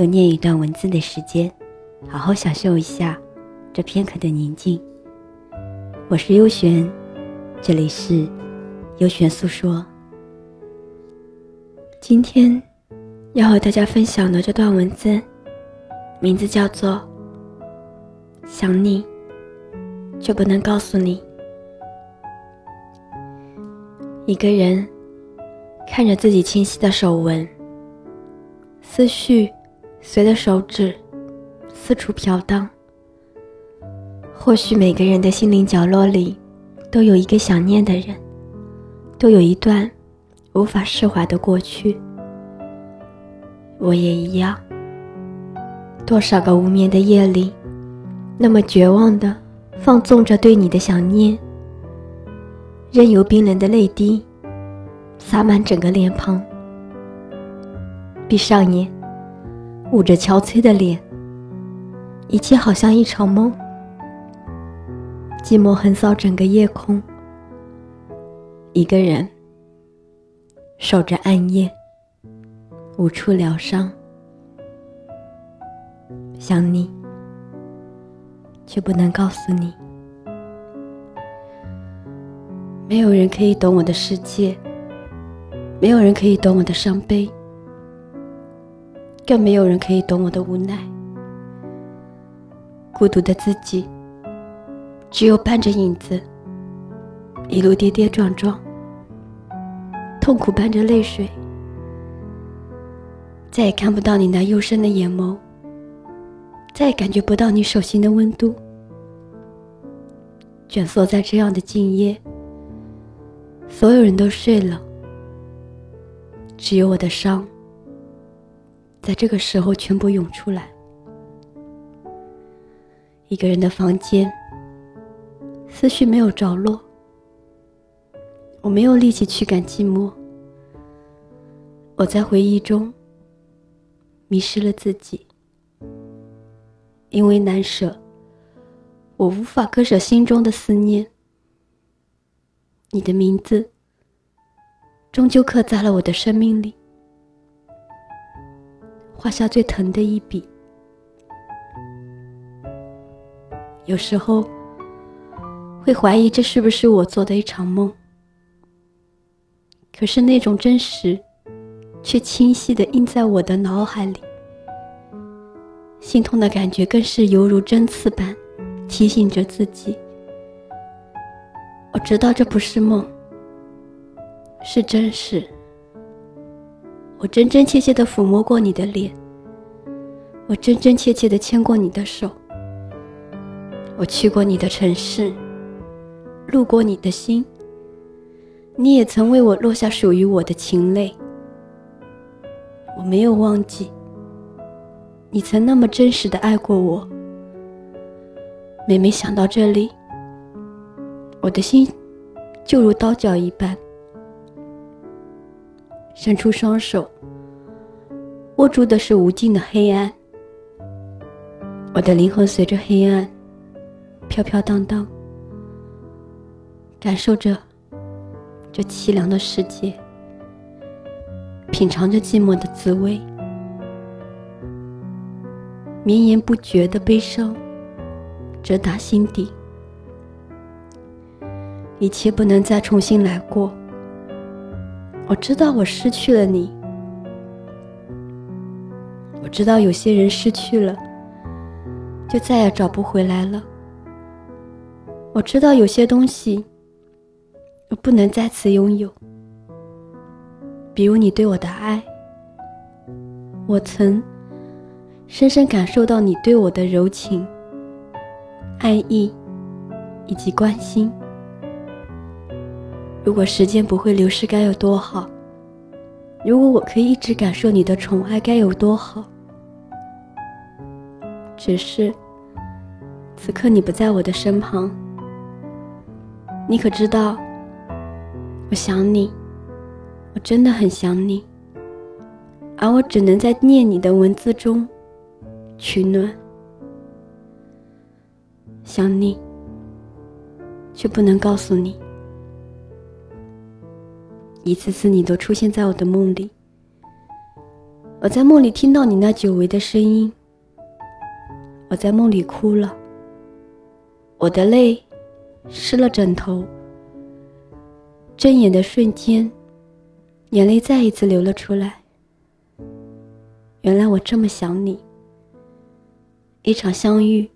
又念一段文字的时间，好好享受一下这片刻的宁静。我是优璇，这里是优璇诉说。今天要和大家分享的这段文字，名字叫做《想你，却不能告诉你》。一个人看着自己清晰的手纹，思绪。随着手指四处飘荡，或许每个人的心灵角落里，都有一个想念的人，都有一段无法释怀的过去。我也一样。多少个无眠的夜里，那么绝望的放纵着对你的想念，任由冰冷的泪滴洒满整个脸庞。闭上眼。捂着憔悴的脸，一切好像一场梦。寂寞横扫整个夜空，一个人守着暗夜，无处疗伤。想你，却不能告诉你。没有人可以懂我的世界，没有人可以懂我的伤悲。更没有人可以懂我的无奈，孤独的自己，只有伴着影子，一路跌跌撞撞，痛苦伴着泪水，再也看不到你那幽深的眼眸，再也感觉不到你手心的温度，蜷缩在这样的静夜，所有人都睡了，只有我的伤。在这个时候，全部涌出来。一个人的房间，思绪没有着落，我没有力气驱赶寂寞。我在回忆中迷失了自己，因为难舍，我无法割舍心中的思念。你的名字，终究刻在了我的生命里。画下最疼的一笔。有时候会怀疑这是不是我做的一场梦，可是那种真实，却清晰的印在我的脑海里。心痛的感觉更是犹如针刺般，提醒着自己：我知道这不是梦，是真实。我真真切切的抚摸过你的脸，我真真切切的牵过你的手，我去过你的城市，路过你的心，你也曾为我落下属于我的情泪。我没有忘记，你曾那么真实的爱过我。每每想到这里，我的心就如刀绞一般。伸出双手，握住的是无尽的黑暗。我的灵魂随着黑暗飘飘荡荡，感受着这凄凉的世界，品尝着寂寞的滋味。绵延不绝的悲伤，直达心底。一切不能再重新来过。我知道我失去了你，我知道有些人失去了，就再也找不回来了。我知道有些东西，我不能再次拥有，比如你对我的爱。我曾深深感受到你对我的柔情、爱意以及关心。如果时间不会流逝，该有多好！如果我可以一直感受你的宠爱，该有多好！只是此刻你不在我的身旁，你可知道，我想你，我真的很想你，而我只能在念你的文字中取暖。想你，却不能告诉你。一次次你都出现在我的梦里，我在梦里听到你那久违的声音，我在梦里哭了，我的泪湿了枕头。睁眼的瞬间，眼泪再一次流了出来。原来我这么想你，一场相遇。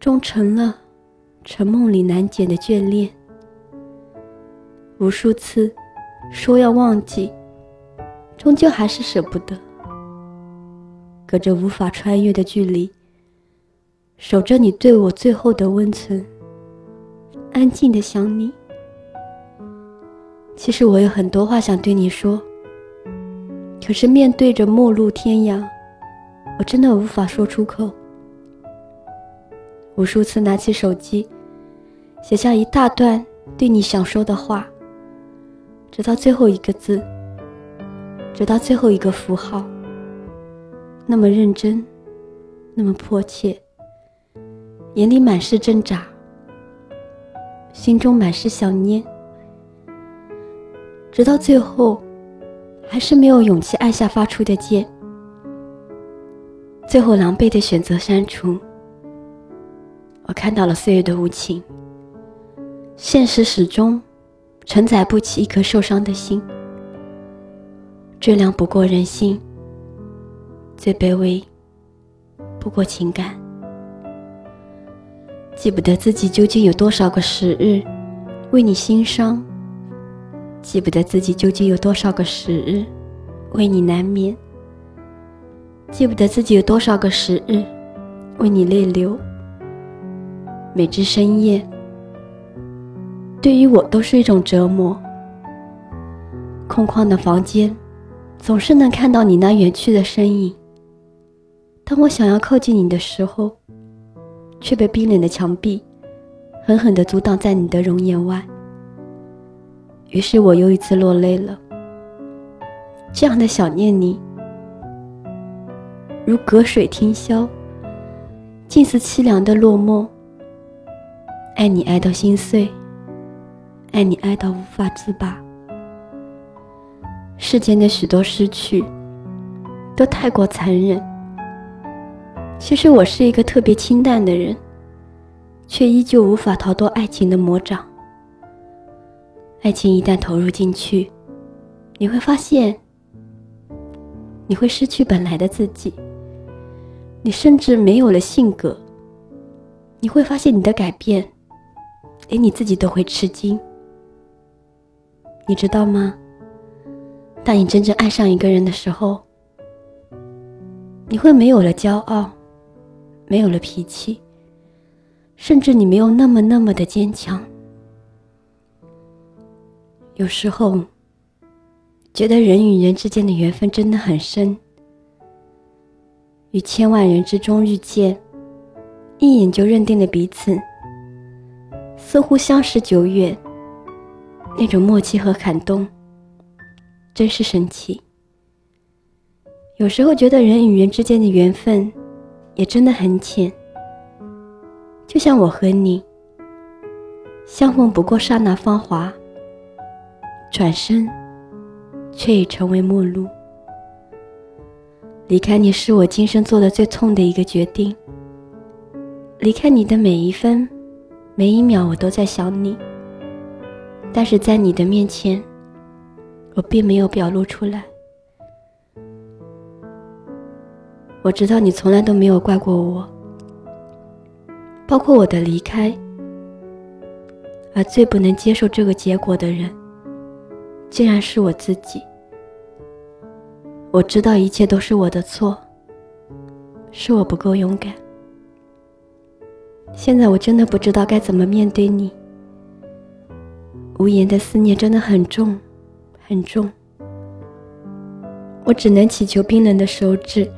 终成了成梦里难解的眷恋。无数次说要忘记，终究还是舍不得。隔着无法穿越的距离，守着你对我最后的温存，安静的想你。其实我有很多话想对你说，可是面对着陌路天涯，我真的无法说出口。无数次拿起手机，写下一大段对你想说的话，直到最后一个字，直到最后一个符号，那么认真，那么迫切，眼里满是挣扎，心中满是想念，直到最后，还是没有勇气按下发出的键，最后狼狈的选择删除。我看到了岁月的无情，现实始终承载不起一颗受伤的心，最凉不过人心，最卑微不过情感。记不得自己究竟有多少个时日为你心伤，记不得自己究竟有多少个时日为你难眠，记不得自己有多少个时日为你泪流。每至深夜，对于我都是一种折磨。空旷的房间，总是能看到你那远去的身影。当我想要靠近你的时候，却被冰冷的墙壁狠狠地阻挡在你的容颜外。于是我又一次落泪了。这样的想念你，如隔水听箫，近似凄凉的落寞。爱你爱到心碎，爱你爱到无法自拔。世间的许多失去，都太过残忍。其实我是一个特别清淡的人，却依旧无法逃脱爱情的魔掌。爱情一旦投入进去，你会发现，你会失去本来的自己，你甚至没有了性格。你会发现你的改变。连你自己都会吃惊，你知道吗？当你真正爱上一个人的时候，你会没有了骄傲，没有了脾气，甚至你没有那么那么的坚强。有时候，觉得人与人之间的缘分真的很深，于千万人之中遇见，一眼就认定了彼此。似乎相识久远，那种默契和感动，真是神奇。有时候觉得人与人之间的缘分，也真的很浅。就像我和你，相逢不过刹那芳华，转身，却已成为陌路。离开你是我今生做的最痛的一个决定。离开你的每一分。每一秒我都在想你，但是在你的面前，我并没有表露出来。我知道你从来都没有怪过我，包括我的离开，而最不能接受这个结果的人，竟然是我自己。我知道一切都是我的错，是我不够勇敢。现在我真的不知道该怎么面对你，无言的思念真的很重，很重。我只能祈求冰冷的手指，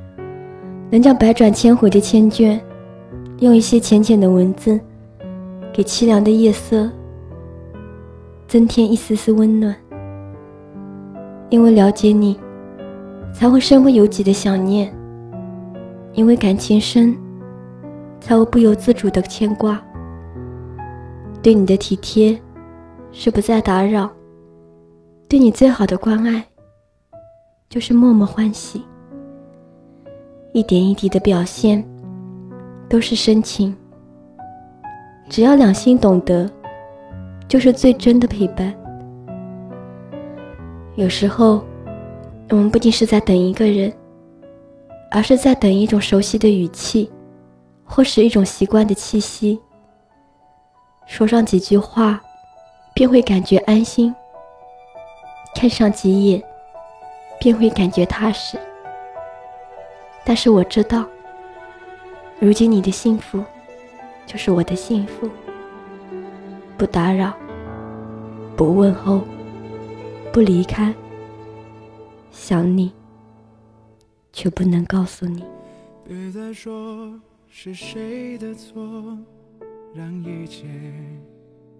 能将百转千回的千卷，用一些浅浅的文字，给凄凉的夜色增添一丝丝温暖。因为了解你，才会身不由己的想念；因为感情深，才会不由自主的牵挂。对你的体贴，是不再打扰；对你最好的关爱，就是默默欢喜。一点一滴的表现，都是深情。只要两心懂得，就是最真的陪伴。有时候，我们不仅是在等一个人，而是在等一种熟悉的语气，或是一种习惯的气息。说上几句话，便会感觉安心；看上几眼，便会感觉踏实。但是我知道，如今你的幸福，就是我的幸福。不打扰，不问候，不离开，想你，却不能告诉你。别再说是谁的错，让一切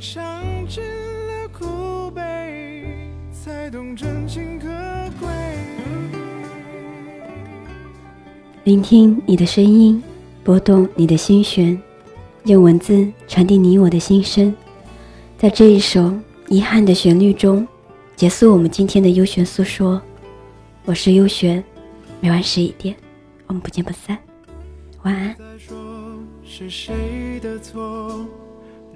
尝尽了苦悲，才懂真情可贵？聆听你的声音，拨动你的心弦，用文字传递你我的心声。在这一首遗憾的旋律中，结束我们今天的优璇诉说。我是优璇，每晚十一点，我们不见不散。晚安。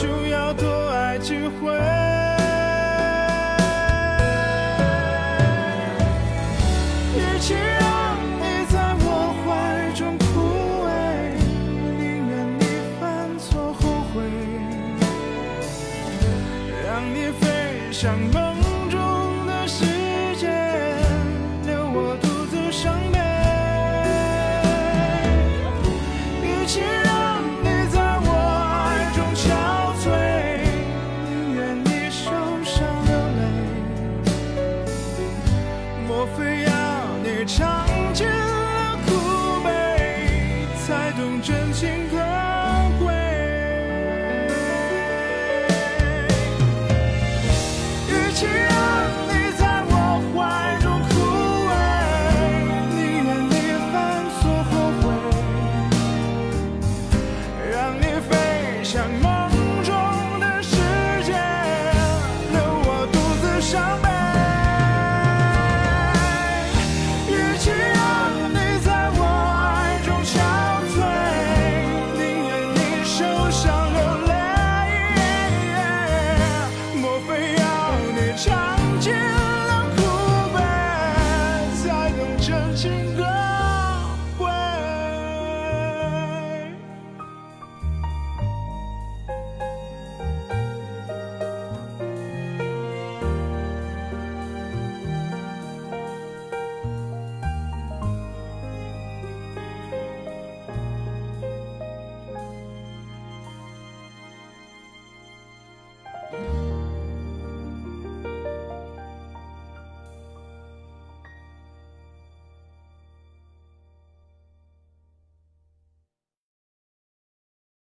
就要多爱几回。